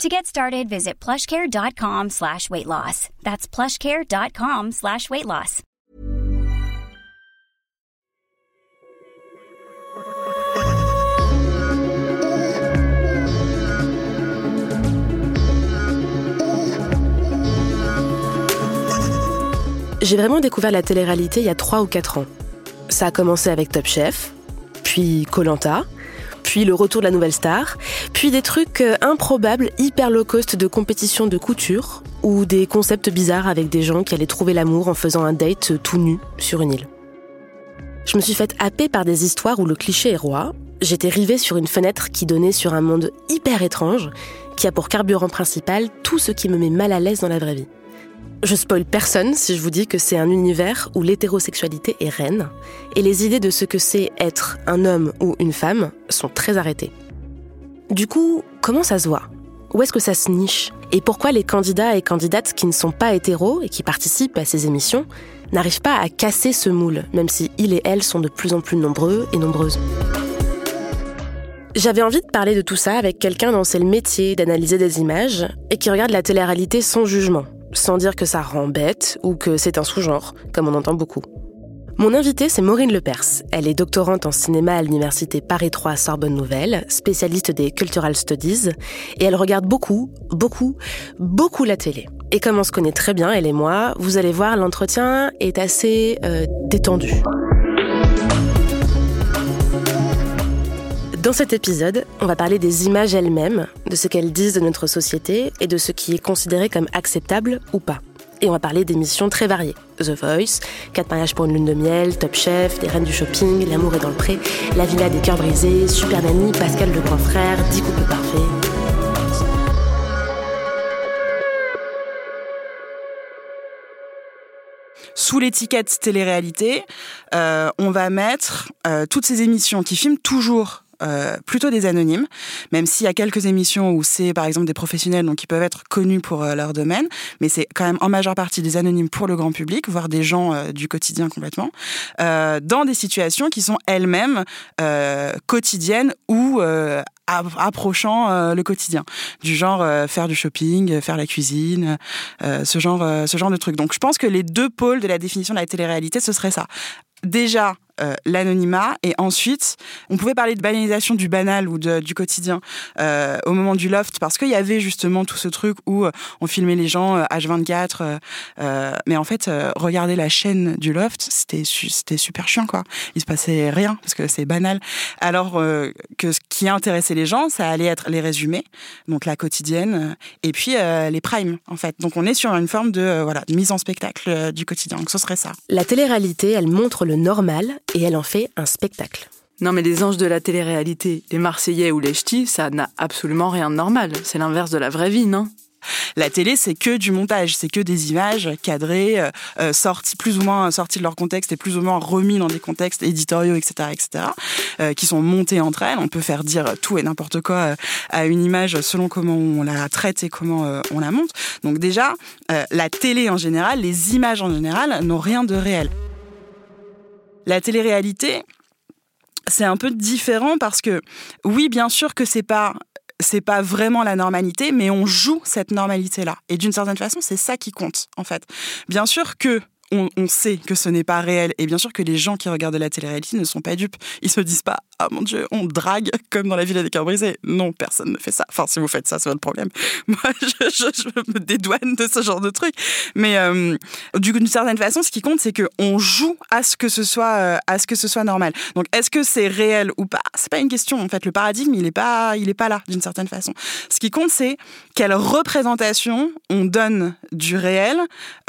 To get started, visit plushcare.com slash weight loss. That's plushcare.com slash weight loss. J'ai vraiment découvert la télé-réalité il y a 3 ou 4 ans. Ça a commencé avec Top Chef, puis Colanta, puis le retour de la nouvelle star, puis des trucs euh, improbables, hyper low cost de compétition de couture, ou des concepts bizarres avec des gens qui allaient trouver l'amour en faisant un date tout nu sur une île. Je me suis faite happer par des histoires où le cliché est roi. J'étais rivée sur une fenêtre qui donnait sur un monde hyper étrange, qui a pour carburant principal tout ce qui me met mal à l'aise dans la vraie vie. Je spoil personne si je vous dis que c'est un univers où l'hétérosexualité est reine et les idées de ce que c'est être un homme ou une femme sont très arrêtées. Du coup, comment ça se voit? Où est-ce que ça se niche? Et pourquoi les candidats et candidates qui ne sont pas hétéros et qui participent à ces émissions n'arrivent pas à casser ce moule, même si ils et elles sont de plus en plus nombreux et nombreuses? J'avais envie de parler de tout ça avec quelqu'un dont c'est le métier d'analyser des images et qui regarde la télé-réalité sans jugement, sans dire que ça rend bête ou que c'est un sous-genre, comme on entend beaucoup. Mon invitée, c'est Maureen Lepers. Elle est doctorante en cinéma à l'université Paris 3 Sorbonne Nouvelle, spécialiste des Cultural Studies, et elle regarde beaucoup, beaucoup, beaucoup la télé. Et comme on se connaît très bien, elle et moi, vous allez voir, l'entretien est assez euh, détendu. Dans cet épisode, on va parler des images elles-mêmes, de ce qu'elles disent de notre société et de ce qui est considéré comme acceptable ou pas. Et on va parler d'émissions très variées. The Voice, 4 mariages pour une lune de miel, Top Chef, des reines du shopping, L'amour est dans le pré, La villa des cœurs brisés, Super Nanny, Pascal le grand frère, 10 couples parfaits. Sous l'étiquette télé-réalité, euh, on va mettre euh, toutes ces émissions qui filment toujours euh, plutôt des anonymes, même s'il y a quelques émissions où c'est par exemple des professionnels donc qui peuvent être connus pour euh, leur domaine, mais c'est quand même en majeure partie des anonymes pour le grand public, voire des gens euh, du quotidien complètement, dans des situations qui sont elles-mêmes quotidiennes ou approchant le quotidien, du genre faire du shopping, faire la cuisine, ce genre, ce genre de trucs. Donc je pense que les deux pôles de la définition de la télé-réalité, ce serait ça. Déjà, euh, l'anonymat. Et ensuite on pouvait parler de banalisation du banal ou du quotidien euh, au moment du loft parce qu'il y avait justement tout ce truc où euh, on filmait les gens H24 mais en fait regarder la chaîne du loft c'était c'était super chiant quoi. Il se passait rien parce que c'est banal. Alors que ce qui intéressait les gens ça allait être les résumés donc la quotidienne et puis les primes en fait. Donc on est sur une forme de voilà de mise en spectacle du quotidien. Donc ce serait ça. La télé-réalité elle montre le normal et elle en fait un spectacle. Non mais les anges de la télé-réalité, les Marseillais ou les Ch'tis, ça n'a absolument rien de normal. C'est l'inverse de la vraie vie, non? La télé, c'est que du montage, c'est que des images cadrées, euh, euh, sorties plus ou moins sorties de leur contexte et plus ou moins remis dans des contextes éditoriaux, etc., etc., euh, qui sont montées entre elles. On peut faire dire tout et n'importe quoi à une image selon comment on la traite et comment on la monte. Donc déjà, la télé en général, les images en général n'ont rien de réel. La télé-réalité, c'est un peu différent parce que oui, bien sûr que c'est pas c'est pas vraiment la normalité, mais on joue cette normalité-là. Et d'une certaine façon, c'est ça qui compte, en fait. Bien sûr que on, sait que ce n'est pas réel. Et bien sûr que les gens qui regardent la télé-réalité ne sont pas dupes. Ils se disent pas, ah mon Dieu, on drague comme dans la Villa des cœurs brisés. Non, personne ne fait ça. Enfin, si vous faites ça, c'est votre problème. Moi, je, me dédouane de ce genre de truc. Mais euh, d'une certaine façon, ce qui compte, c'est qu'on joue à ce que ce soit, euh, à ce que ce soit normal. Donc, est-ce que c'est réel ou pas? C'est pas une question. En fait, le paradigme, il est pas, pas là d'une certaine façon. Ce qui compte, c'est quelle représentation on donne du réel.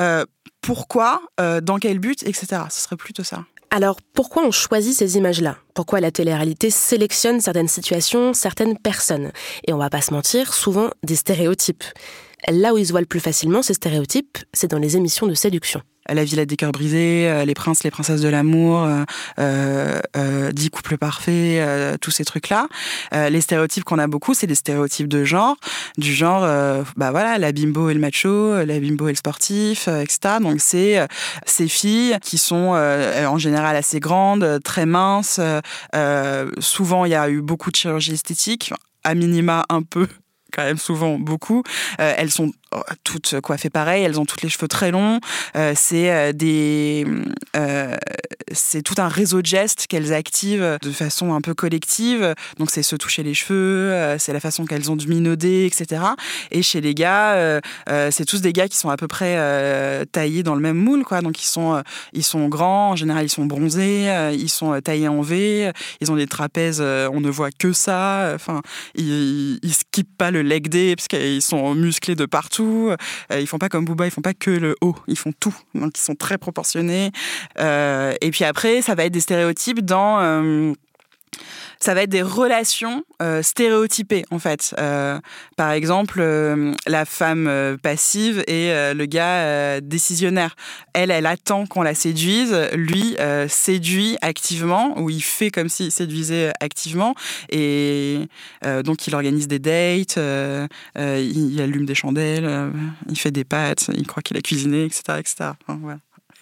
Euh, pourquoi, euh, dans quel but, etc. Ce serait plutôt ça. Alors, pourquoi on choisit ces images-là? Pourquoi la télé-réalité sélectionne certaines situations, certaines personnes? Et on va pas se mentir, souvent des stéréotypes. Là où ils se voient le plus facilement, ces stéréotypes, c'est dans les émissions de séduction. La Villette des cœurs brisés, les princes, les princesses de l'amour, dix couples parfaits, tous ces trucs-là. les stéréotypes qu'on a beaucoup, c'est des stéréotypes de genre, du genre, bah voilà, la bimbo et le macho, la bimbo et le sportif, etc. Donc c'est ces filles qui sont en général assez grandes, très minces. souvent, il y a eu beaucoup de chirurgie esthétique, à minima un peu quand même souvent beaucoup. elles sont toutes coiffées pareil, elles ont toutes les cheveux très longs. Euh, c'est euh, des, euh, c'est tout un réseau de gestes qu'elles activent de façon un peu collective. Donc c'est se toucher les cheveux, c'est la façon qu'elles ont de minauder, etc. Et chez les gars, c'est tous des gars qui sont à peu près taillés dans le même moule, quoi. Donc ils sont, ils sont grands, en général ils sont bronzés, ils sont taillés en V, ils ont des trapèzes, on ne voit que ça. Enfin, ils, ils skippent pas le leg day parce qu'ils sont musclés de partout euh, ils font pas comme Booba, ils font pas que le haut, ils font tout. Donc ils sont très proportionnés. Euh, et puis après, ça va être des stéréotypes dans euh, ça va être des relations stéréotypées en fait. par exemple, la femme passive et le gars décisionnaire. Elle, elle attend qu'on la séduise. Lui séduit activement ou il fait comme s'il séduisait activement et donc il organise des dates, il, allume des chandelles, il fait des pâtes, il croit qu'il a cuisiné, etc., etc.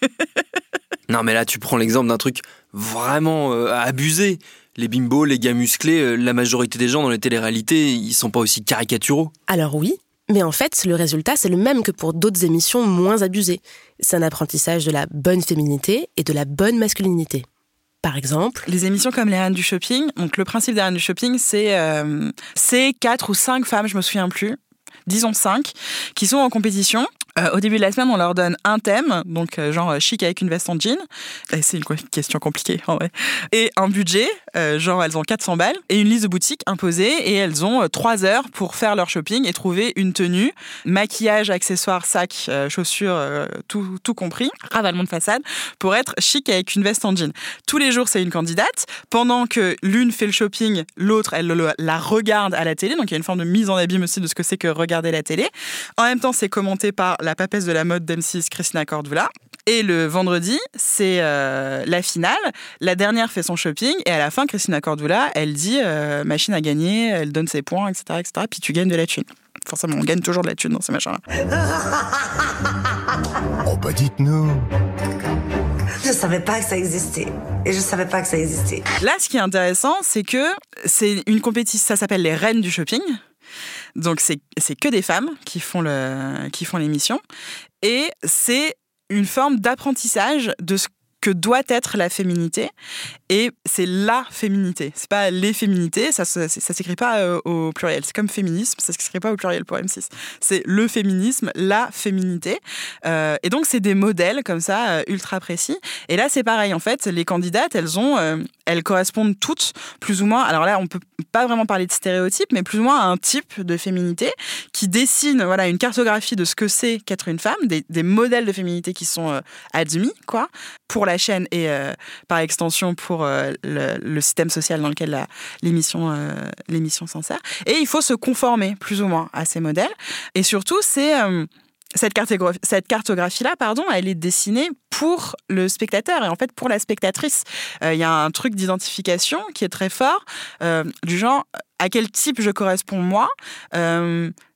non mais là tu prends l'exemple d'un truc vraiment abusé les bimbos, les gars musclés, euh, la majorité des gens dans les téléréalités, ils sont pas aussi caricaturaux. Alors oui, mais en fait, le résultat, c'est le même que pour d'autres émissions moins abusées. C'est un apprentissage de la bonne féminité et de la bonne masculinité. Par exemple, les émissions comme les Reines du Shopping. Donc le principe des Reines du Shopping, c'est euh, c'est quatre ou cinq femmes, je me souviens plus, disons cinq, qui sont en compétition euh, au début de la semaine, on leur donne un thème, donc euh, genre euh, chic avec une veste en jean. C'est une question compliquée en vrai. Et un budget, genre elles ont 400 balles, et une liste de boutiques imposée, et elles ont 3 heures pour faire leur shopping et trouver une tenue, maquillage, accessoires, sacs, chaussures, tout, tout compris, ravalement de façade, pour être chic avec une veste en jean. Tous les jours, c'est une candidate. Pendant que l'une fait le shopping, l'autre, elle la regarde à la télé. Donc il y a une forme de mise en abîme aussi de ce que c'est que regarder la télé. En même temps, c'est commenté par la papesse de la mode d'M6, Christina Cordula. Et le vendredi, c'est euh, la finale. La dernière fait son shopping et à la fin, Christina Cordula, elle dit euh, machine à gagner, elle donne ses points, etc., etc. Puis tu gagnes de la thune. Forcément, on gagne toujours de la thune dans ces machins-là. oh bah dites-nous. Je savais pas que ça existait. Et je savais pas que ça existait. Là, ce qui est intéressant, c'est que c'est une compétition, ça s'appelle les reines du shopping. Donc c'est que des femmes qui font l'émission. Et c'est une forme d'apprentissage de ce que doit être la féminité et c'est la féminité. C'est pas les féminités ça ça, s'écrit pas euh, au pluriel. C'est comme féminisme ça s'écrit pas au pluriel pour M6 c'est le féminisme la féminité. Euh, et donc c'est des modèles comme ça euh, ultra précis. Et là c'est pareil. En fait les candidates elles ont elles correspondent toutes plus ou moins. Alors là on peut pas vraiment parler de stéréotypes mais plus ou moins à un type de féminité qui dessine voilà une cartographie de ce que c'est qu'être une femme des, modèles de féminité qui sont admis quoi pour la chaîne et par extension pour euh, le, système social dans lequel l'émission euh, l'émission s'en sert. Et il faut se conformer plus ou moins à ces modèles. Et surtout, c'est cette, cartographie, cartographie-là, pardon, elle est dessinée pour le spectateur et en fait pour la spectatrice. Il y a un truc d'identification qui est très fort, du genre à quel type je corresponds moi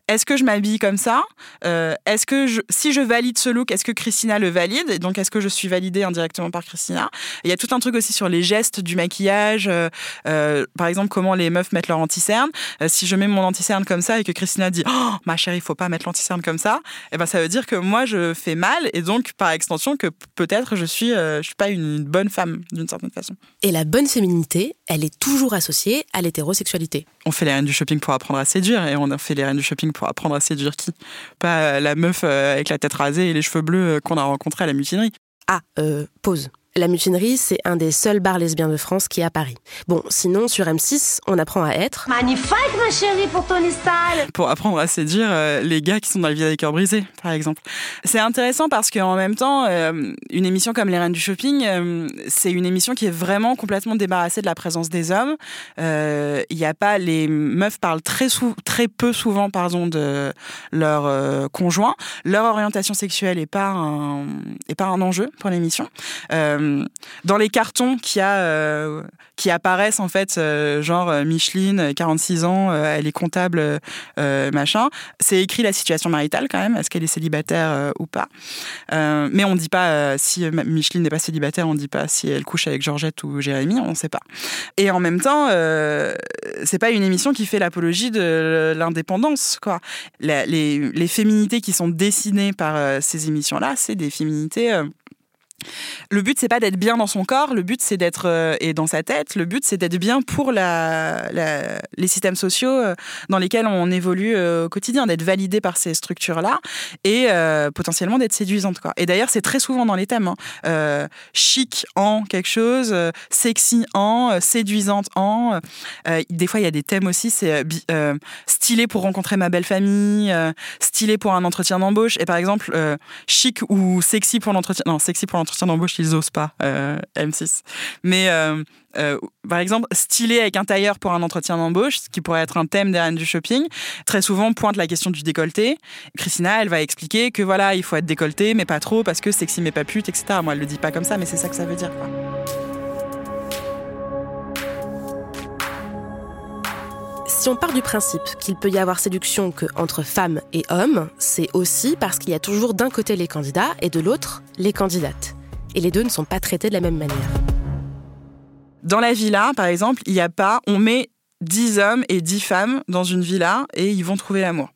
est-ce que je m'habille comme ça? Euh, Est-ce que je, si je valide ce look, est-ce que Christina le valide? Et donc, est-ce que je suis validée indirectement par Christina? Il y a tout un truc aussi sur les gestes du maquillage. Euh, euh, par exemple, comment les meufs mettent leur anti-cerne. si je mets mon anti-cerne comme ça et que Christina dit oh, ma chérie, il faut pas mettre l'anti-cerne comme ça, eh ben ça veut dire que moi je fais mal et donc par extension que peut-être je suis je suis pas une bonne femme d'une certaine façon. Et la bonne féminité, elle est toujours associée à l'hétérosexualité. On fait les reines du shopping pour apprendre à séduire et on fait les reines du shopping pour apprendre à séduire qui? Pas la meuf euh, avec la tête rasée et les cheveux bleus euh, qu'on a rencontrée à la mutinerie. Ah, euh, pause. La mutinerie, c'est un des seuls bars lesbiens de France qui est à Paris. Bon, sinon, sur M6, on apprend à être... Magnifique, ma chérie, pour Tony Style Pour apprendre à séduire euh, les gars qui sont dans la vie des cœurs brisés, par exemple. C'est intéressant parce qu'en même temps, euh, une émission comme Les Reines du Shopping, euh, c'est une émission qui est vraiment complètement débarrassée de la présence des hommes. Il n'y a pas... Les meufs parlent très, sou très peu souvent pardon, de leur conjoint. Leur orientation sexuelle n'est pas, un, est pas un enjeu pour l'émission. Euh, dans les cartons euh, qui apparaissent, en fait, euh, genre Micheline, 46 ans, elle est comptable, machin, c'est écrit la situation maritale quand même, est-ce qu'elle est célibataire ou pas. mais on ne dit pas si Micheline n'est pas célibataire, on ne dit pas si elle couche avec Georgette ou Jérémy, on ne sait pas. Et en même temps, c'est pas une émission qui fait l'apologie de l'indépendance, les, féminités qui sont dessinées par ces émissions-là, c'est des féminités le but c'est pas d'être bien dans son corps, le but c'est d'être euh, et dans sa tête. Le but c'est d'être bien pour les systèmes sociaux euh, dans lesquels on évolue euh, au quotidien, d'être validé par ces structures là et potentiellement d'être séduisante quoi. Et d'ailleurs c'est très souvent dans les thèmes hein. chic en quelque chose, sexy en, séduisante en. des fois il y a des thèmes aussi c'est stylé pour rencontrer ma belle famille, stylé pour un entretien d'embauche et par exemple chic ou sexy pour l'entretien non sexy pour l'entretien d'embauche, ils osent pas, euh, M6. Mais euh, euh, par exemple, stylé avec un tailleur pour un entretien d'embauche, ce qui pourrait être un thème des du shopping, très souvent pointe la question du décolleté. Christina, elle va expliquer que voilà, il faut être décolleté, mais pas trop, parce que sexy mais pas pute, etc. Moi, elle le dit pas comme ça, mais c'est ça que ça veut dire. Si on part du principe qu'il peut y avoir séduction que entre femmes et hommes, c'est aussi parce qu'il y a toujours d'un côté les candidats et de l'autre les candidates et les deux ne sont pas traités de la même manière. Dans la villa, par exemple, il n'y a pas, on met 10 hommes et 10 femmes dans une villa et ils vont trouver l'amour.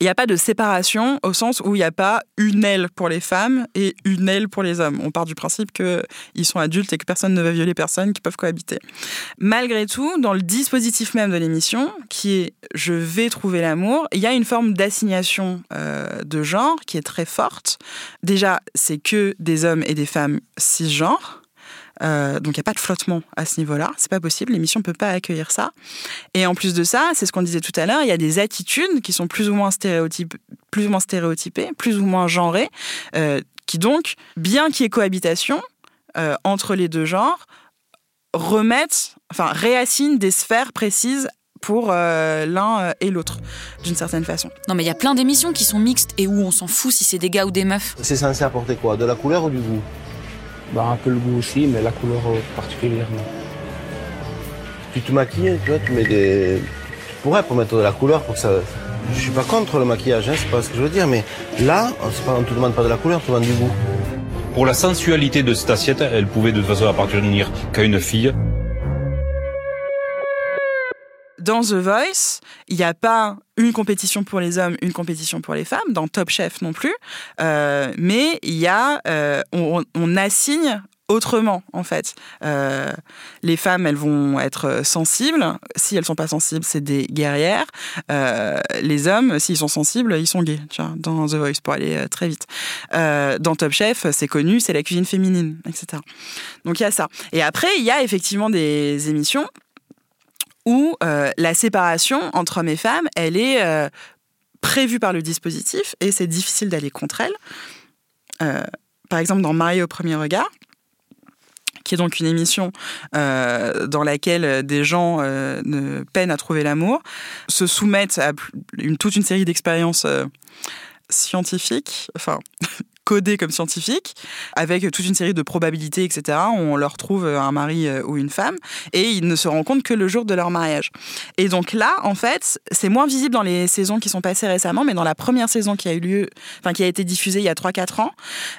Il n'y a pas de séparation au sens où il n'y a pas une aile pour les femmes et une aile pour les hommes. On part du principe qu'ils sont adultes et que personne ne va violer personne, qu'ils peuvent cohabiter. Malgré tout, dans le dispositif même de l'émission, qui est je vais trouver l'amour, il y a une forme d'assignation euh, de genre qui est très forte. Déjà, c'est que des hommes et des femmes cisgenres. Euh, donc il n'y a pas de flottement à ce niveau-là, c'est pas possible, l'émission ne peut pas accueillir ça. Et en plus de ça, c'est ce qu'on disait tout à l'heure, il y a des attitudes qui sont plus ou moins, stéréotypées, plus ou moins stéréotypées, plus ou moins genrées, euh, qui donc, bien qu'il y ait cohabitation euh, entre les deux genres, remettent, enfin réassignent des sphères précises pour l'un et l'autre, d'une certaine façon. Non, mais il y a plein d'émissions qui sont mixtes et où on s'en fout si c'est des gars ou des meufs. C'est censé apporter quoi? De la couleur ou du goût? Bah, un peu le goût aussi, mais la couleur euh, particulièrement. Tu te maquilles, tu vois, tu mets des. Tu pourrais pour mettre de la couleur pour que ça. Je suis pas contre le maquillage, hein, c'est pas ce que je veux dire, mais là, on ne te demande pas de la couleur, on te demande du goût. Pour la sensualité de cette assiette, elle pouvait de toute façon appartenir qu'à une fille. Dans The Voice, il n'y a pas une compétition pour les hommes, une compétition pour les femmes, dans Top Chef non plus, euh, mais il y a, euh, on, assigne autrement en fait. Euh, les femmes, elles vont être sensibles. Si elles sont pas sensibles, c'est des guerrières. les hommes, s'ils sont sensibles, ils sont gays. Dans The Voice pour aller très vite. dans Top Chef, c'est connu, c'est la cuisine féminine, etc. Donc il y a ça. Et après, il y a effectivement des émissions où euh, la séparation entre hommes et femmes, elle est euh, prévue par le dispositif et c'est difficile d'aller contre elle. Euh, par exemple, dans Marié au premier regard, qui est donc une émission dans laquelle des gens ne peinent à trouver l'amour, se soumettent à toute une série d'expériences scientifiques, enfin codés comme scientifiques, avec toute une série de probabilités, etc. On leur trouve un mari euh, ou une femme, et ils ne se rendent compte que le jour de leur mariage. Et donc là, en fait, c'est moins visible dans les saisons qui sont passées récemment, mais dans la première saison qui a eu lieu, enfin qui a été diffusée il y a 3-4 ans,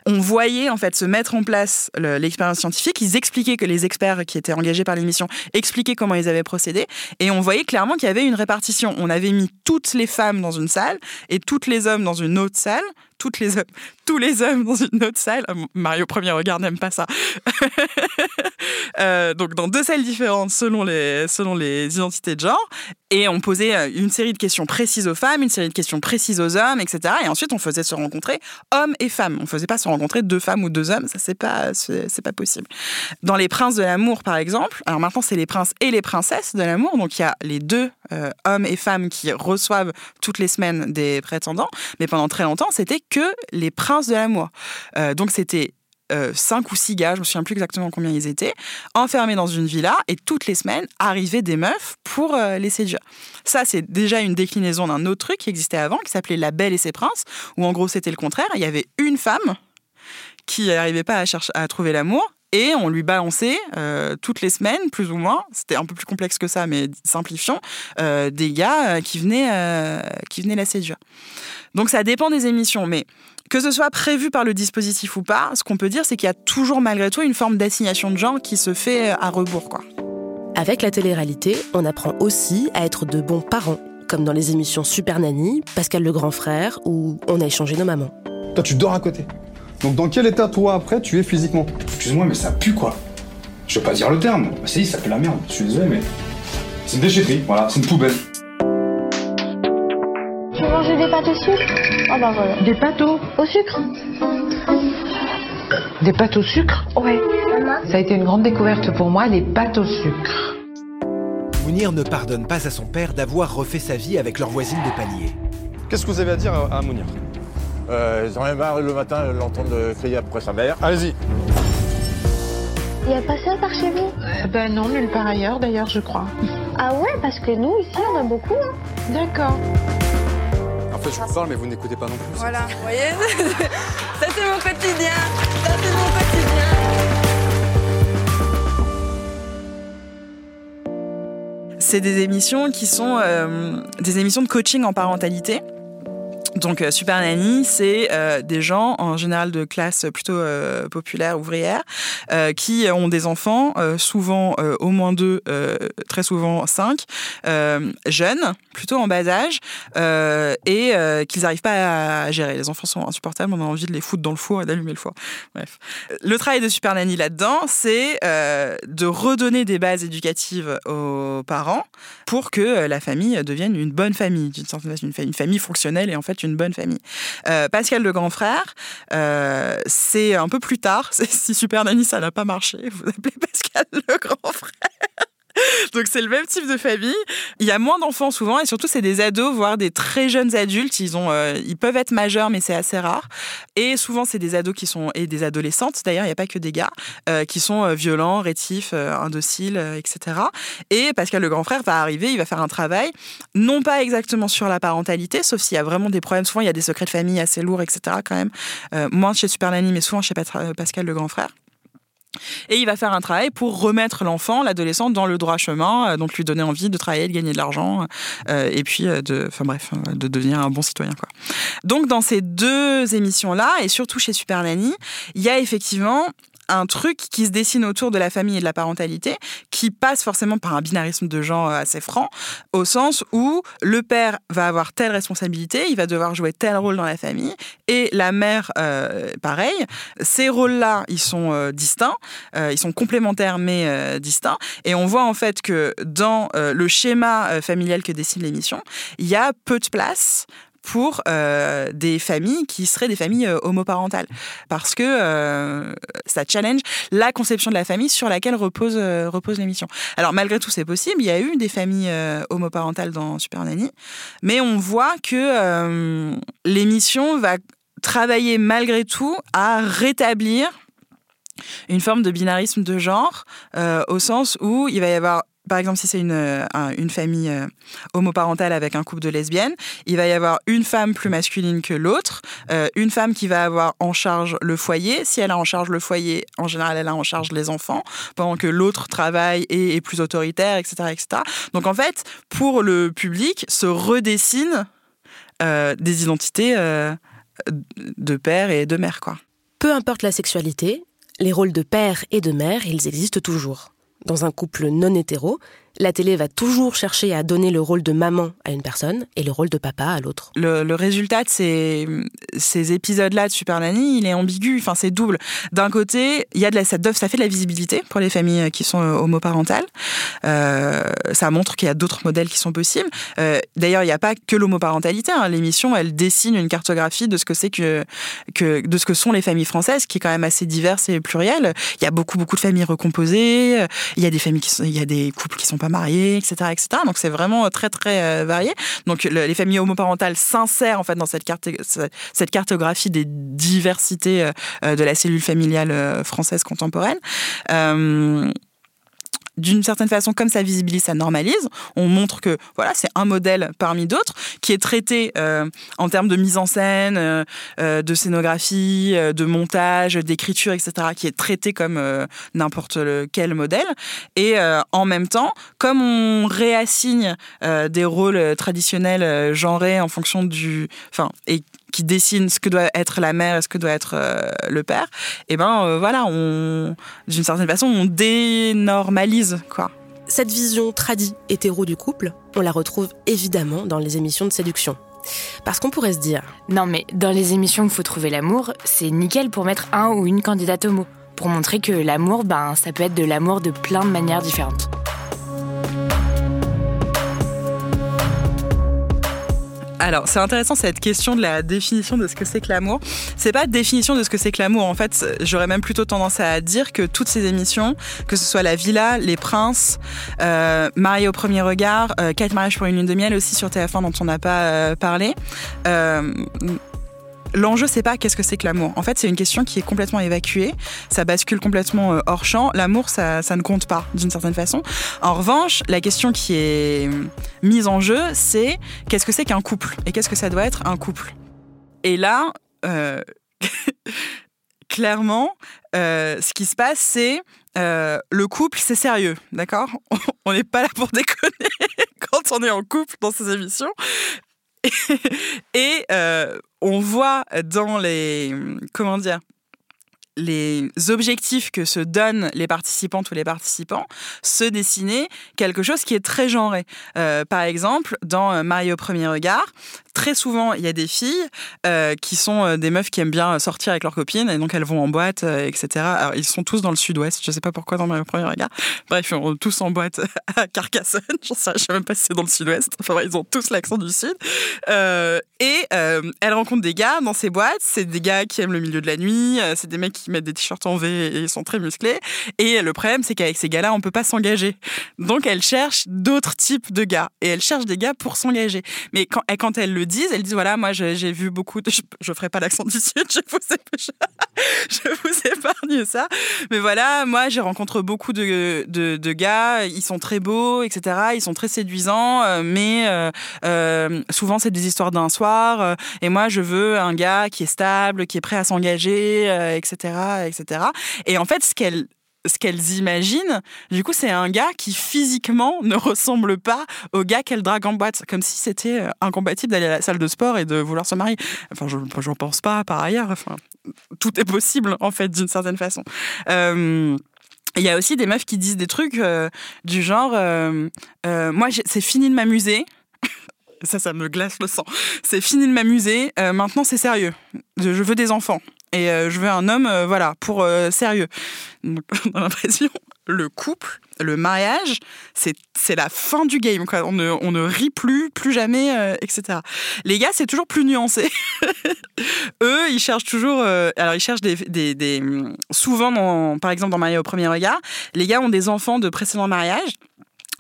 on voyait en fait se mettre en place l'expérience scientifique. Ils expliquaient que les experts qui étaient engagés par l'émission expliquaient comment ils avaient procédé, et on voyait clairement qu'il y avait une répartition. On avait mis toutes les femmes dans une salle et toutes les hommes dans une autre salle toutes les hommes, tous les hommes dans une autre salle. Ah, Mario premier regard n'aime pas ça. Euh, donc dans deux salles différentes selon les selon les identités de genre et on posait euh, une série de questions précises aux femmes, une série de questions précises aux hommes, etc. Et ensuite on faisait se rencontrer hommes et femmes. On faisait pas se rencontrer deux femmes ou deux hommes, ça c'est pas c'est pas possible. Dans les princes de l'amour par exemple, alors maintenant c'est les princes et les princesses de l'amour, donc il y a les deux euh, hommes et femmes qui reçoivent toutes les semaines des prétendants, mais pendant très longtemps c'était que les princes de l'amour. donc c'était euh, cinq ou six gars, je me souviens plus exactement combien ils étaient, enfermés dans une villa et toutes les semaines arrivaient des meufs pour euh, les séduire. Ça, c'est déjà une déclinaison d'un autre truc qui existait avant, qui s'appelait La Belle et ses princes, où en gros c'était le contraire. Il y avait une femme qui n'arrivait pas à, chercher, à trouver l'amour et on lui balançait euh, toutes les semaines, plus ou moins, c'était un peu plus complexe que ça, mais simplifions, des gars qui, venaient, qui venaient la séduire. Donc ça dépend des émissions, mais que ce soit prévu par le dispositif ou pas, ce qu'on peut dire, c'est qu'il y a toujours malgré tout une forme d'assignation de genre qui se fait à rebours. Quoi. Avec la télé-réalité, on apprend aussi à être de bons parents, comme dans les émissions Super Nanny, Pascal le grand frère ou On a échangé nos mamans. Toi, tu dors à côté. Donc dans quel état, toi, après, tu es physiquement Excuse-moi, mais ça pue quoi. Je veux pas dire le terme. Bah, si, ça pue la merde. Je suis désolé, mais. C'est une déchetterie, voilà, c'est une poubelle. Tu veux manger des pâtes au sucre? Oh bah voilà. Des pâtes au, au sucre Des pâtes au sucre? Ouais. Ça a été une grande découverte pour moi, les pâtes au sucre. Mounir ne pardonne pas à son père d'avoir refait sa vie avec leur voisine de palier. Qu'est-ce que vous avez à dire à Mounir? Euh, J'en ai marre le matin l'entendre crier après sa mère. Allez-y. Il n'y a pas ça par chez vous euh, Ben non, nulle part ailleurs d'ailleurs, je crois. Ah ouais, parce que nous, ici, on a beaucoup. Hein. D'accord. En fait, je vous parle, mais vous n'écoutez pas non plus. Voilà, vous voyez Ça, c'est mon quotidien. Ça, c'est mon quotidien. C'est des émissions qui sont euh, des émissions de coaching en parentalité. Donc euh, Super Nanny, c'est euh, des gens en général de classe plutôt euh, populaire, ouvrière, qui ont des enfants, souvent au moins deux, très souvent cinq, jeunes, plutôt en bas âge, et qu'ils n'arrivent pas à gérer. Les enfants sont insupportables, on a envie de les foutre dans le four et d'allumer le four. Bref. Le travail de Super Nanny là-dedans, c'est de redonner des bases éducatives aux parents pour que la famille devienne une bonne famille, d'une certaine façon, une famille fonctionnelle et en fait une bonne famille. Euh, Pascal le grand frère, euh, c'est un peu plus tard. Si Super Nanny ça n'a pas marché, vous appelez Pascal le grand frère. Donc c'est le même type de famille. Il y a moins d'enfants souvent et surtout c'est des ados, voire des très jeunes adultes. Ils ont, euh, ils peuvent être majeurs mais c'est assez rare. Et souvent c'est des ados qui sont et des adolescentes. D'ailleurs il n'y a pas que des gars euh, qui sont euh, violents, rétifs, indociles, etc. Et Pascal le grand frère va arriver, il va faire un travail non pas exactement sur la parentalité, sauf s'il y a vraiment des problèmes. Souvent il y a des secrets de famille assez lourds, etc. Quand même. Euh, moins chez Super Nanny mais souvent chez Pascal le grand frère. Et il va faire un travail pour remettre l'enfant, l'adolescent, dans le droit chemin, euh, donc lui donner envie de travailler, de gagner de l'argent, euh, et puis euh, de, devenir un bon citoyen, quoi. Donc dans ces deux émissions-là, et surtout chez Super il y a effectivement un truc qui se dessine autour de la famille et de la parentalité, qui passe forcément par un binarisme de genre euh, assez franc, au sens où le père va avoir telle responsabilité, il va devoir jouer tel rôle dans la famille, et la mère, euh, pareil. Ces rôles-là, ils sont euh, distincts, ils sont complémentaires mais distincts, et on voit en fait que dans le schéma familial que dessine l'émission, il y a peu de place pour euh, des familles qui seraient des familles euh, homoparentales. Parce que euh, ça challenge la conception de la famille sur laquelle repose, l'émission. Alors malgré tout, c'est possible. Il y a eu des familles homoparentales dans Super Nanny. Mais on voit que l'émission va travailler malgré tout à rétablir une forme de binarisme de genre, au sens où il va y avoir par exemple, si c'est une, euh, un- une famille euh, homoparentale avec un couple de lesbiennes, il va y avoir une femme plus masculine que l'autre, euh, une femme qui va avoir en charge le foyer. Si elle a en charge le foyer, en général, elle a en charge les enfants, pendant que l'autre travaille et est plus autoritaire, etc., etc. Donc en fait, pour le public, se redessinent des identités de père et de mère, quoi. Peu importe la sexualité, les rôles de père et de mère, ils existent toujours. Dans un couple non hétéro, La télé va toujours chercher à donner le rôle de maman à une personne et le rôle de papa à l'autre. Le, résultat de ces, épisodes-là de Super Nanny, il est ambigu, enfin c'est double. D'un côté, il y a de ça, ça fait de la visibilité pour les familles qui sont homoparentales. Euh, ça montre qu'il y a d'autres modèles qui sont possibles. Euh, D'ailleurs, il n'y a pas que l'homoparentalité. Hein. L'émission, elle dessine une cartographie de ce que c'est que, de ce que sont les familles françaises, qui est quand même assez diverse et plurielle. Il y a beaucoup beaucoup de familles recomposées. Il y a des familles qui il y a des couples qui sont pas mariés, etc., etc. Donc c'est vraiment très très euh, varié. Donc le, les familles homoparentales s'insèrent en fait dans cette carte cette cartographie des diversités euh, de la cellule familiale euh, française contemporaine. Euh, d'une certaine façon, comme ça visibilise, ça normalise. On montre que voilà, c'est un modèle parmi d'autres qui est traité euh, en termes de mise en scène, euh, euh de scénographie, de montage, d'écriture, etc., qui est traité comme n'importe quel modèle. Et en même temps, comme on réassigne des rôles traditionnels genrés en fonction du, qui dessine ce que doit être la mère et ce que doit être euh, le père, et eh ben euh, voilà, on d'une certaine façon, on dénormalise quoi. Cette vision tradie hétéro du couple, on la retrouve évidemment dans les émissions de séduction. Parce qu'on pourrait se dire Non mais dans les émissions où il faut trouver l'amour, c'est nickel pour mettre un ou une candidate homo, pour montrer que l'amour, ben ça peut être de l'amour de plein de manières différentes. Alors, c'est intéressant cette question de la définition de ce que c'est que l'amour. C'est pas définition de ce que c'est que l'amour. En fait, j'aurais même plutôt tendance à dire que toutes ces émissions, que ce soit La Villa, Les Princes, euh, Marié au premier regard, euh, Quatre mariages pour une lune de miel aussi sur TF1 dont on n'a pas euh, parlé, euh, l'enjeu, c'est pas qu'est-ce que c'est que l'amour. En fait, c'est une question qui est complètement évacuée. Ça bascule complètement euh, hors champ. L'amour, ça, ne compte pas d'une certaine façon. En revanche, la question qui est mise en jeu, c'est qu'est-ce que c'est qu'un couple et qu'est-ce que ça doit être un couple? Et là, euh, clairement, euh, ce qui se passe, c'est euh, le couple, c'est sérieux, d'accord? On n'est pas là pour déconner quand on est en couple dans ces émissions. et euh, on voit dans les comment dire les objectifs que se donnent les participantes ou les participants se dessiner quelque chose qui est très genré. Euh, par exemple, dans euh, Marie au premier regard, très souvent, il y a des filles euh, qui sont euh, des meufs qui aiment bien sortir avec leurs copines et donc elles vont en boîte, euh, etc. Alors, ils sont tous dans le sud-ouest, je sais pas pourquoi dans Marie au premier regard. Bref, ils sont tous en boîte à Carcassonne, je sais, sais même pas si c'est dans le sud-ouest. Enfin, ils ont tous l'accent du sud. et elles rencontrent des gars dans ces boîtes, c'est des gars qui aiment le milieu de la nuit, c'est des mecs qui mettent des t-shirts en V et ils sont très musclés. Et le problème, c'est qu'avec ces gars-là, on peut pas s'engager. Donc elles cherchent d'autres types de gars et elles cherchent des gars pour s'engager. Mais quand, quand le disent, elles disent voilà, moi j'ai vu beaucoup de. Je, je ferai pas l'accent du sud, je vous, épargne ça. Mais voilà, moi j'ai rencontré beaucoup de, gars, ils sont très beaux, etc. Ils sont très séduisants, euh, mais euh, euh, souvent c'est des histoires d'un soir. Et moi je veux un gars qui est stable, qui est prêt à s'engager, etc., etc. Et en fait, ce qu'elle ce qu'elles imaginent, du coup, c'est un gars qui physiquement ne ressemble pas au gars qu'elle drague en boîte, comme si c'était euh, incompatible d'aller à la salle de sport et de vouloir se marier. Enfin, je n'en pense pas par ailleurs. Enfin, tout est possible, en fait, d'une certaine façon. Euh, il y a aussi des meufs qui disent des trucs euh, du genre Moi, c'est fini de m'amuser. ça, ça me glace le sang. C'est fini de m'amuser. Maintenant, c'est sérieux. Je veux des enfants et euh, je veux un homme, euh, voilà, pour euh, sérieux. Donc, on a l'impression, le couple, le mariage, c'est la fin du game. On, ne, on ne rit plus, plus jamais, etc. Les gars, c'est toujours plus nuancé. Eux, ils cherchent toujours. Alors, ils cherchent des, des, des souvent, dans, par exemple, dans Marié au premier regard, les gars ont des enfants de précédents mariages.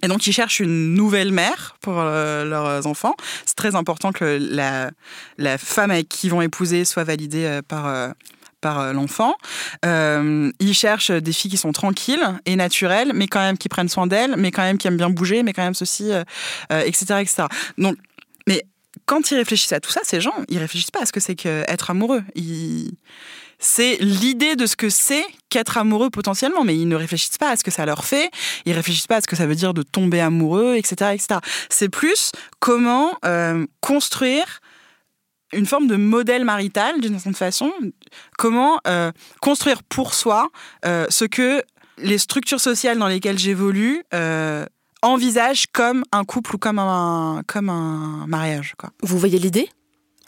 Et donc, ils cherchent une nouvelle mère pour euh, leurs enfants. C'est très important que la, femme avec qui ils vont épouser soit validée euh, par, euh, l'enfant. Ils cherchent des filles qui sont tranquilles et naturelles, mais quand même qui prennent soin d'elles, mais quand même qui aiment bien bouger, mais quand même ceci, etc.. Donc, mais quand ils réfléchissent à tout ça, ces gens, ils réfléchissent pas à ce que c'est qu'être amoureux. C'est l'idée de ce que c'est qu'être amoureux potentiellement, mais ils ne réfléchissent pas à ce que ça leur fait, ils réfléchissent pas à ce que ça veut dire de tomber amoureux, etc., etc. C'est plus comment euh, construire une forme de modèle marital d'une certaine façon, comment euh, construire pour soi euh, ce que les structures sociales dans lesquelles j'évolue envisagent comme un couple ou comme un, comme un mariage. Vous voyez l'idée?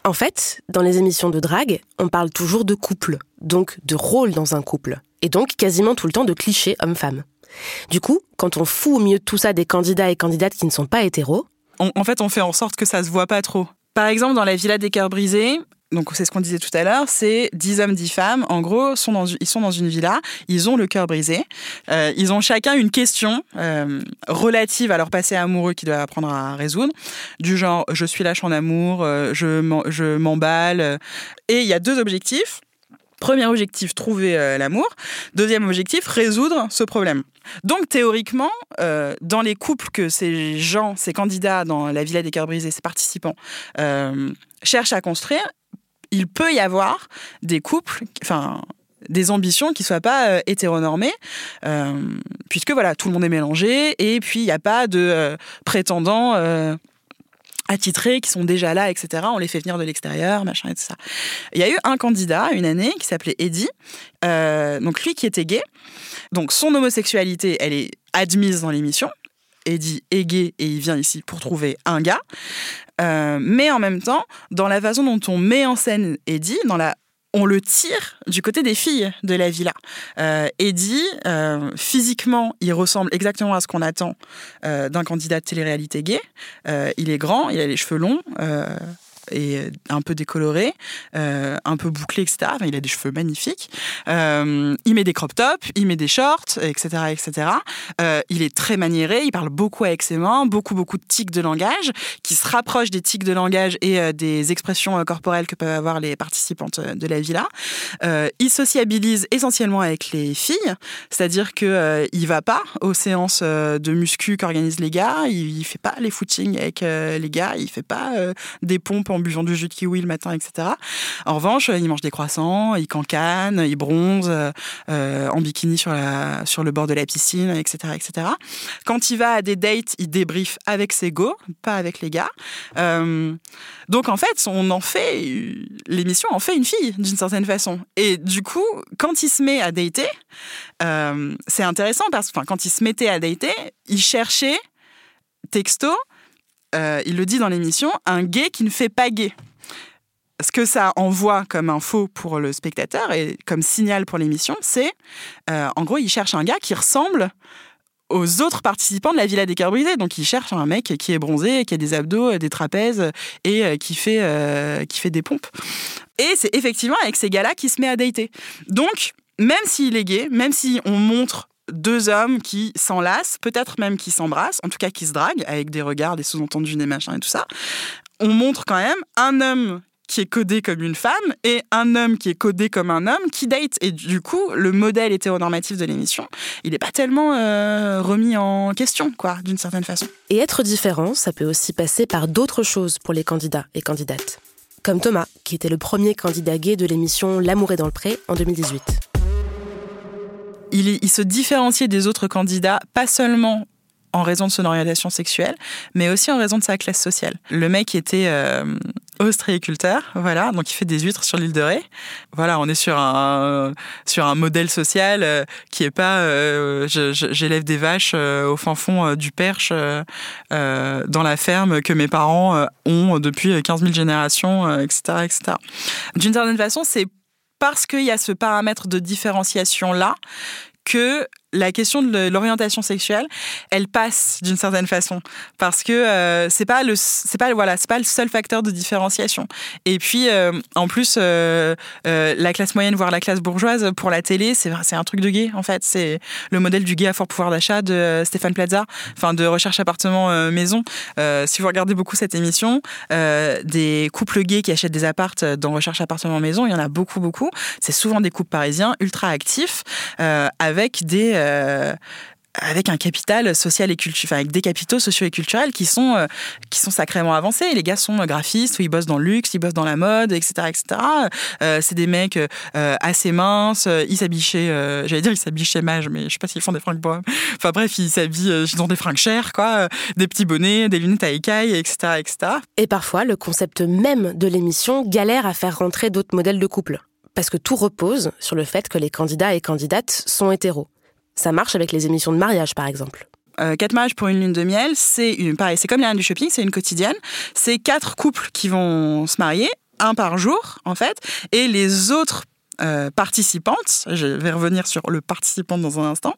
En fait, dans les émissions de drague, on parle toujours de couple, donc de rôle dans un couple, et donc quasiment tout le temps de clichés homme-femme. Du coup, quand on fout au milieu de tout ça des candidats et candidates qui ne sont pas hétéros, en fait, on fait en sorte que ça se voit pas trop. Par exemple, dans la Villa des Cœurs Brisés, donc c'est ce qu'on disait tout à l'heure, c'est 10 hommes, 10 femmes. En gros, ils sont dans une villa, ils ont le cœur brisé. Euh, ils ont chacun une question euh, relative à leur passé amoureux qu'ils doivent apprendre à résoudre. Du genre, je suis lâche en amour, euh, je m'emballe. Et il y a deux objectifs. Premier objectif, trouver l'amour. Deuxième objectif, résoudre ce problème. Donc théoriquement, dans les couples que ces gens, ces candidats dans la Villa des Cœurs Brisés, ces participants, cherchent à construire, il peut y avoir des couples, enfin des ambitions qui soient pas euh, hétéronormées, euh, puisque voilà, tout le monde est mélangé, et puis il n'y a pas de euh, prétendants attitrés qui sont déjà là, etc. On les fait venir de l'extérieur, machin et tout ça. Il y a eu un candidat une année qui s'appelait Eddie, donc lui qui était gay. Donc son homosexualité, elle est admise dans l'émission. Eddie est gay et il vient ici pour trouver un gars. Euh, mais en même temps, dans la façon dont on met en scène Eddie, dans la on le tire du côté des filles de la villa. Euh, Eddie, euh, physiquement, il ressemble exactement à ce qu'on attend d'un candidat de télé-réalité gay. il est grand, il a les cheveux longs et euh, un peu décoloré, euh, un peu bouclé, etc. il a des cheveux magnifiques. Euh, il met des crop tops, il met des shorts, etc., etc. il est très maniéré, il parle beaucoup avec ses mains, beaucoup, beaucoup de tics de langage, qui se rapprochent des tics de langage et des expressions corporelles que peuvent avoir les participantes de la villa. il sociabilise essentiellement avec les filles, c'est-à-dire que il va pas aux séances de muscu qu'organisent les gars, il, il fait pas les footings avec les gars, il fait pas des pompes en buvant du jus de kiwi le matin, etc. En revanche, il mange des croissants, il cancane, il bronze euh, en bikini sur, le bord de la piscine, etc., etc. Quand il va à des dates, il débriefe avec ses go, pas avec les gars. Euh, donc en fait, on en fait l'émission en fait une fille d'une certaine façon. Et du coup, quand il se met à dater, euh, c'est intéressant parce que quand il se mettait à dater, il cherchait texto euh, il le dit dans l'émission, un gay qui ne fait pas gay. Ce que ça envoie comme info pour le spectateur et comme signal pour l'émission, c'est, euh, en gros, il cherche un gars qui ressemble aux autres participants de la Villa des. Donc, il cherche un mec qui est bronzé, qui a des abdos, des trapèzes et qui fait, qui fait des pompes. Et c'est effectivement avec ces gars-là qu'il se met à dater. Donc, même s'il est gay, même si on montre deux hommes qui s'enlacent, peut-être même qui s'embrassent, en tout cas qui se draguent, avec des regards, des sous-entendus, des machins et tout ça. On montre quand même un homme qui est codé comme une femme et un homme qui est codé comme un homme qui date. Et du coup, le modèle hétéronormatif de l'émission, il n'est pas tellement euh, remis en question, quoi, d'une certaine façon. Et être différent, ça peut aussi passer par d'autres choses pour les candidats et candidates. Comme Thomas, qui était le premier candidat gay de l'émission L'amour est dans le pré en 2018 il, se différenciait des autres candidats, pas seulement en raison de son orientation sexuelle, mais aussi en raison de sa classe sociale. Le mec était euh, ostréiculteur, voilà, donc il fait des huîtres sur l'île de Ré. Voilà, on est sur un sur un modèle social euh, qui est pas euh, j'élève des vaches au fin fond du Perche dans la ferme que mes parents ont depuis 15 000 générations, etc., etc. D'une certaine façon, c'est parce qu'il y a ce paramètre de différenciation là que la question de l'orientation sexuelle, elle passe d'une certaine façon parce que euh, c'est pas le c'est pas voilà c'est pas le seul facteur de différenciation. Et puis euh, en plus euh, la classe moyenne voire la classe bourgeoise pour la télé c'est c'est un truc de gay en fait c'est le modèle du gay à fort pouvoir d'achat de Stéphane Plaza enfin de recherche appartement maison. si vous regardez beaucoup cette émission, des couples gays qui achètent des appartes dans recherche appartement maison, il y en a beaucoup beaucoup. C'est souvent des couples parisiens ultra actifs avec des euh, avec un capital social et culturel, avec des capitaux sociaux et culturels qui sont euh, sacrément avancés. Les gars sont graphistes ou ils bossent dans le luxe, ils bossent dans la mode, etc., etc. Euh, c'est des mecs assez minces. Ils s'habillent chez, j'allais dire ils s'habillent chez Mage, mais je sais pas s'ils font des fringues bois. Enfin bref, ils s'habillent, ils ont des fringues chères, quoi, des petits bonnets, des lunettes à écailles, etc., etc. Et parfois, le concept même de l'émission galère à faire rentrer d'autres modèles de couple, parce que tout repose sur le fait que les candidats et candidates sont hétéros. Ça marche avec les émissions de mariage, par exemple. euh, quatre mariages pour une lune de miel, c'est pareil, c'est comme les du shopping, c'est une quotidienne. C'est quatre couples qui vont se marier, un par jour en fait, et les autres euh, participantes, je vais revenir sur le participant dans un instant,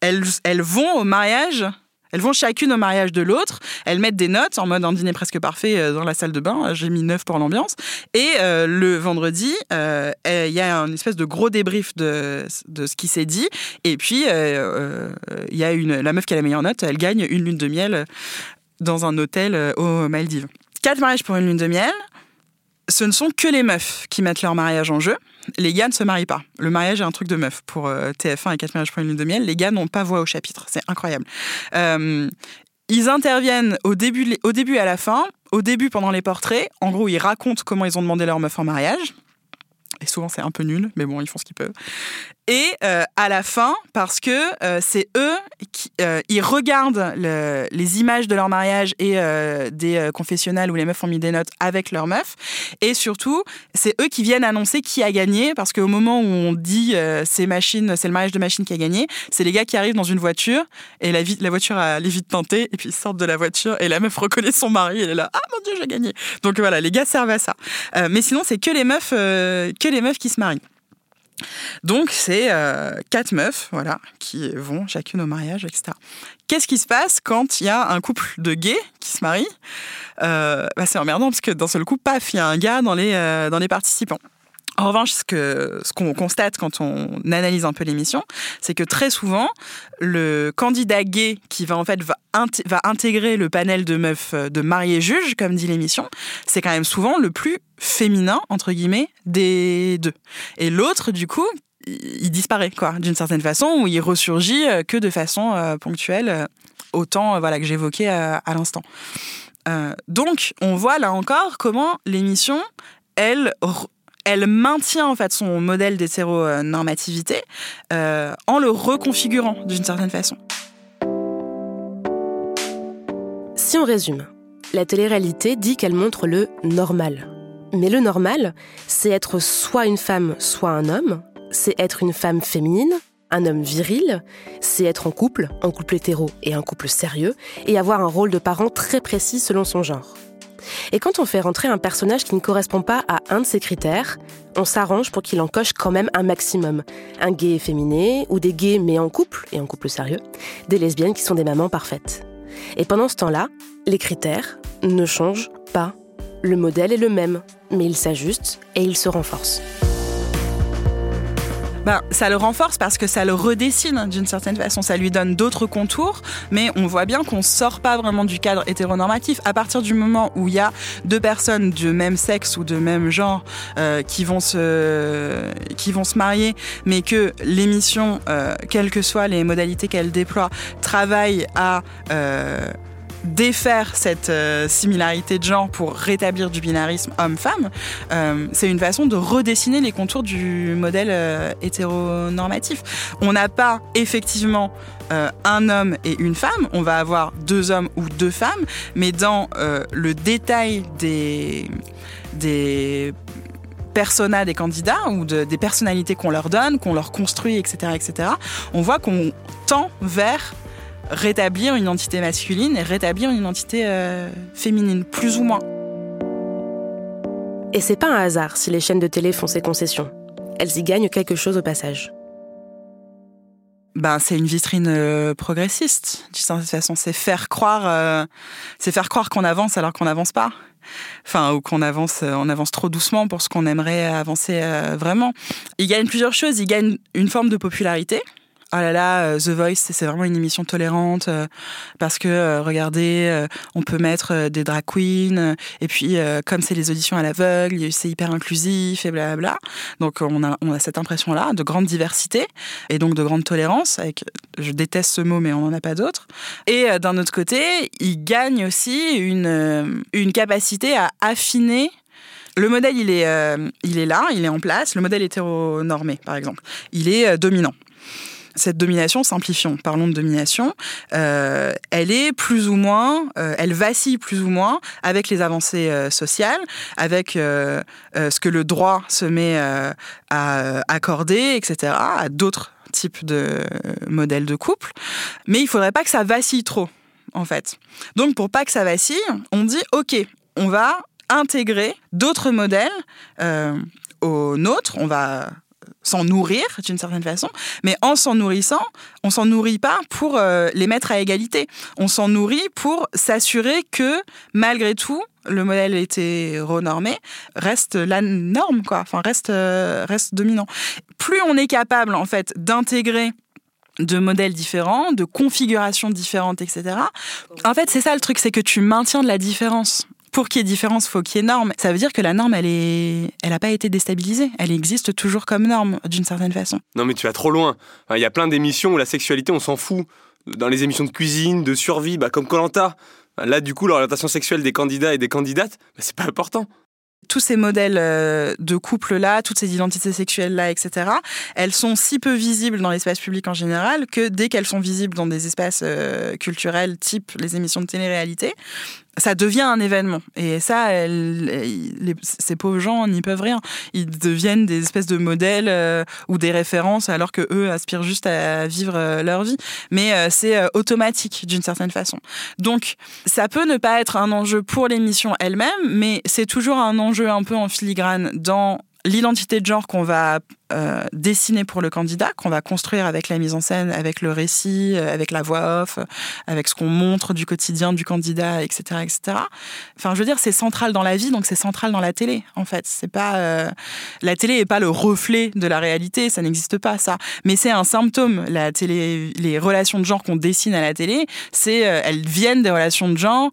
elles, elles vont au mariage elles vont chacune au mariage de l'autre. Elles mettent des notes en mode un dîner presque parfait euh, dans la salle de bain. J'ai mis neuf pour l'ambiance. Et euh, le vendredi, euh, il y a une espèce de gros débrief de, de ce qui s'est dit. Et puis, il y a une, la meuf qui a la meilleure note, elle gagne une lune de miel dans un hôtel aux Maldives. Quatre mariages pour une lune de miel ce ne sont que les meufs qui mettent leur mariage en jeu. Les gars ne se marient pas. Le mariage est un truc de meuf. Pour euh, TF1 et 4 mariages pour une de miel, les gars n'ont pas voix au chapitre. C'est incroyable. Euh, ils interviennent au début, au début et à la fin. Au début, pendant les portraits, en gros, ils racontent comment ils ont demandé leur meuf en mariage. Et souvent, c'est un peu nul, mais bon, ils font ce qu'ils peuvent. Et euh, à la fin, parce que euh, c'est eux qui euh, ils regardent les images de leur mariage et des confessionnals où les meufs ont mis des notes avec leurs meufs. Et surtout, c'est eux qui viennent annoncer qui a gagné, parce qu'au moment où on dit c'est machine, c'est le mariage de machine qui a gagné, c'est les gars qui arrivent dans une voiture et la, la voiture a les vitres teintées et puis ils sortent de la voiture et la meuf reconnaît son mari. Et elle est là, ah mon dieu, j'ai gagné. Donc voilà, les gars servent à ça. mais sinon, c'est que les meufs, que les meufs qui se marient. Donc, c'est euh, quatre meufs, voilà, qui vont chacune au mariage, etc. Qu'est-ce qui se passe quand il y a un couple de gays qui se marient? Euh, bah, C'est emmerdant parce que d'un seul coup, paf, il y a un gars dans les, euh, dans les participants. En revanche, ce que ce qu'on constate quand on analyse un peu l'émission, c'est que très souvent, le candidat gay qui va en fait va, intégrer le panel de meufs euh, de mariés juges, comme dit l'émission, c'est quand même souvent le plus féminin entre guillemets des deux. Et l'autre, du coup, il disparaît quoi, d'une certaine façon, ou il ressurgit euh, que de façon euh, ponctuelle, autant voilà que j'évoquais à, l'instant. donc, on voit là encore comment l'émission elle elle maintient en fait son modèle d'hétéronormativité euh, en le reconfigurant d'une certaine façon. Si on résume, la télé-réalité dit qu'elle montre le normal. Mais le normal, c'est être soit une femme, soit un homme, c'est être une femme féminine, un homme viril, c'est être en couple, en couple hétéro et un couple sérieux, et avoir un rôle de parent très précis selon son genre. Et quand on fait rentrer un personnage qui ne correspond pas à un de ces critères, on s'arrange pour qu'il en coche quand même un maximum. Un gay efféminé, ou des gays mais en couple, et en couple sérieux, des lesbiennes qui sont des mamans parfaites. Et pendant ce temps-là, les critères ne changent pas. Le modèle est le même, mais il s'ajuste et il se renforce. Ben, ça le renforce parce que ça le redessine d'une certaine façon. Ça lui donne d'autres contours, mais on voit bien qu'on sort pas vraiment du cadre hétéronormatif. À partir du moment où il y a deux personnes de même sexe ou de même genre euh, qui vont se qui vont se marier, mais que l'émission, euh, quelles que soient les modalités qu'elle déploie, travaille à euh, défaire cette euh, similarité de genre pour rétablir du binarisme homme-femme, euh, c'est une façon de redessiner les contours du modèle euh, hétéronormatif. On n'a pas effectivement un homme et une femme, on va avoir deux hommes ou deux femmes, mais dans le détail des, des personas des candidats ou des personnalités qu'on leur donne, qu'on leur construit, etc., etc., on voit qu'on tend vers rétablir une identité masculine et rétablir une identité euh, féminine, plus ou moins. Et c'est pas un hasard si les chaînes de télé font ces concessions. Elles y gagnent quelque chose au passage. Ben, c'est une vitrine euh, progressiste, d'une certaine façon. C'est faire croire, euh, c'est faire croire qu'on avance alors qu'on n'avance pas. Enfin, ou qu'on avance, on avance trop doucement pour ce qu'on aimerait avancer vraiment. Il gagne plusieurs choses. Il gagne une forme de popularité oh là là, euh, The Voice, c'est vraiment une émission tolérante euh, parce que euh, regardez, on peut mettre des drag queens et puis comme c'est les auditions à l'aveugle, c'est hyper inclusif et blablabla. Donc on a, cette impression-là de grande diversité et donc de grande tolérance. Je déteste ce mot, mais on n'en a pas d'autre. Et d'un autre côté, il gagne aussi une, capacité à affiner le modèle, il est là, il est en place. Le modèle hétéronormé, par exemple, il est dominant cette domination, simplifions, parlons de domination, euh, elle est plus ou moins, euh, elle vacille plus ou moins avec les avancées euh, sociales, avec ce que le droit se met à accorder, etc., à d'autres type de modèle de couple, mais il faudrait pas que ça vacille trop, en fait. Donc, pour pas que ça vacille, on dit, OK, on va intégrer d'autres modèles aux nôtres, on va s'en nourrir d'une certaine façon, mais en s'en nourrissant, on s'en nourrit pas pour euh, les mettre à égalité. On s'en nourrit pour s'assurer que malgré tout, le modèle hétéronormé reste la norme, quoi. Enfin, reste, euh, reste dominant. Plus on est capable, en fait, d'intégrer de modèles différents, de configurations différentes, etc. En fait, c'est ça le truc, c'est que tu maintiens de la différence pour qu'il y ait différence, faut qu'il y ait norme. Ça veut dire que la norme, elle est, elle n'a pas été déstabilisée. Elle existe toujours comme norme, d'une certaine façon. Non, mais tu vas trop loin. Il y a plein d'émissions où la sexualité, on s'en fout. Dans les émissions de cuisine, de survie, bah, comme Colanta. Là, du coup, l'orientation sexuelle des candidats et des candidates, bah, c'est pas important tous ces modèles euh, de couple-là, toutes ces identités sexuelles-là, etc., elles sont si peu visibles dans l'espace public en général que dès qu'elles sont visibles dans des espaces euh, culturels type les émissions de télé-réalité, ça devient un événement. Et ça, ces pauvres gens n'y peuvent rien. Ils deviennent des espèces de modèles euh, ou des références alors que eux aspirent juste à vivre euh, leur vie. Mais euh, c'est automatique d'une certaine façon. Donc, ça peut ne pas être un enjeu pour l'émission elle-même, mais c'est toujours un enjeu un peu en filigrane dans l'identité de genre qu'on va euh, dessiner pour le candidat, qu'on va construire avec la mise en scène, avec le récit, euh, avec la voix off, avec ce qu'on montre du quotidien du candidat, etc., etc. Enfin, je veux dire, c'est central dans la vie, donc c'est central dans la télé. En fait, c'est pas euh, la télé est pas le reflet de la réalité, ça n'existe pas ça. Mais c'est un symptôme. La télé, les relations de genre qu'on dessine à la télé, elles viennent des relations de genre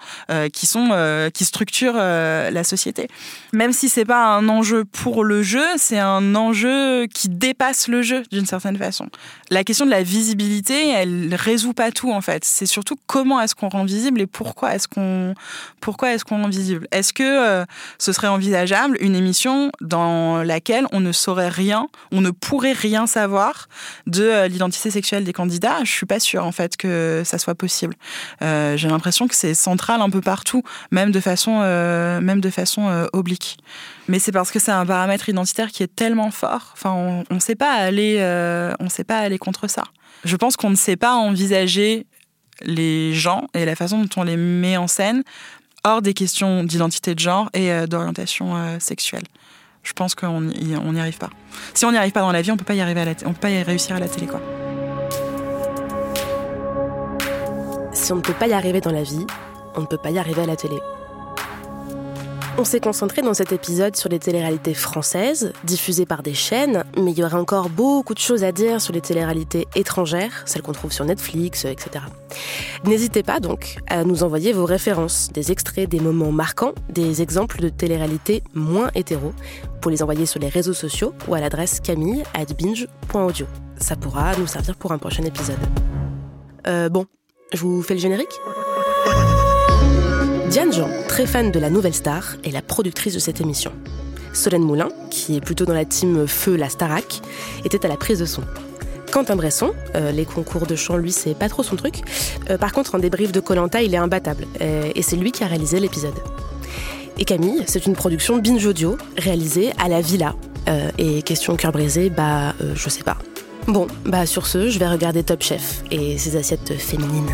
qui sont qui structurent la société. Même si c'est pas un enjeu pour le jeu, c'est un enjeu qui dépasse le jeu d'une certaine façon. La question de la visibilité, elle résout pas tout en fait. C'est surtout comment est-ce qu'on rend visible et pourquoi est-ce qu'on pourquoi est-ce qu'on rend visible. Est-ce que euh, ce serait envisageable une émission dans laquelle on ne saurait rien, on ne pourrait rien savoir de euh, l'identité sexuelle des candidats? Je suis pas sûre en fait que ça soit possible. Euh, j'ai l'impression que c'est central un peu partout, même de façon même de façon oblique mais c'est parce que c'est un paramètre identitaire qui est tellement fort. Enfin, on ne sait pas aller, euh, sait pas aller contre ça. Je pense qu'on ne sait pas envisager les gens et la façon dont on les met en scène hors des questions d'identité de genre et euh, d'orientation euh, sexuelle. Je pense qu'on n'y arrive pas. Si on n'y arrive pas dans la vie, on peut pas y arriver à la on peut pas y réussir à la télé. Si on ne peut pas y arriver dans la vie, on ne peut pas y arriver à la télé. On s'est concentré dans cet épisode sur les téléréalités françaises, diffusées par des chaînes, mais il y aurait encore beaucoup de choses à dire sur les téléréalités étrangères, celles qu'on trouve sur Netflix, etc. N'hésitez pas donc à nous envoyer vos références, des extraits, des moments marquants, des exemples de téléréalités moins hétéro, pour les envoyer sur les réseaux sociaux ou à l'adresse camille binge.audio. Ça pourra nous servir pour un prochain épisode. Euh, bon, je vous fais le générique? Diane Jean, très fan de la Nouvelle Star, est la productrice de cette émission. Solène Moulin, qui est plutôt dans la team Feu la Starac, était à la prise de son. Quentin Bresson, euh, les concours de chant, lui, c'est pas trop son truc. Euh, par contre, en débrief de Colanta, il est imbattable. Euh, et c'est lui qui a réalisé l'épisode. Et Camille, c'est une production Binge Audio, réalisée à la Villa. et question cœur brisé, bah, je sais pas. Bon, bah sur ce, je vais regarder Top Chef et ses assiettes féminines.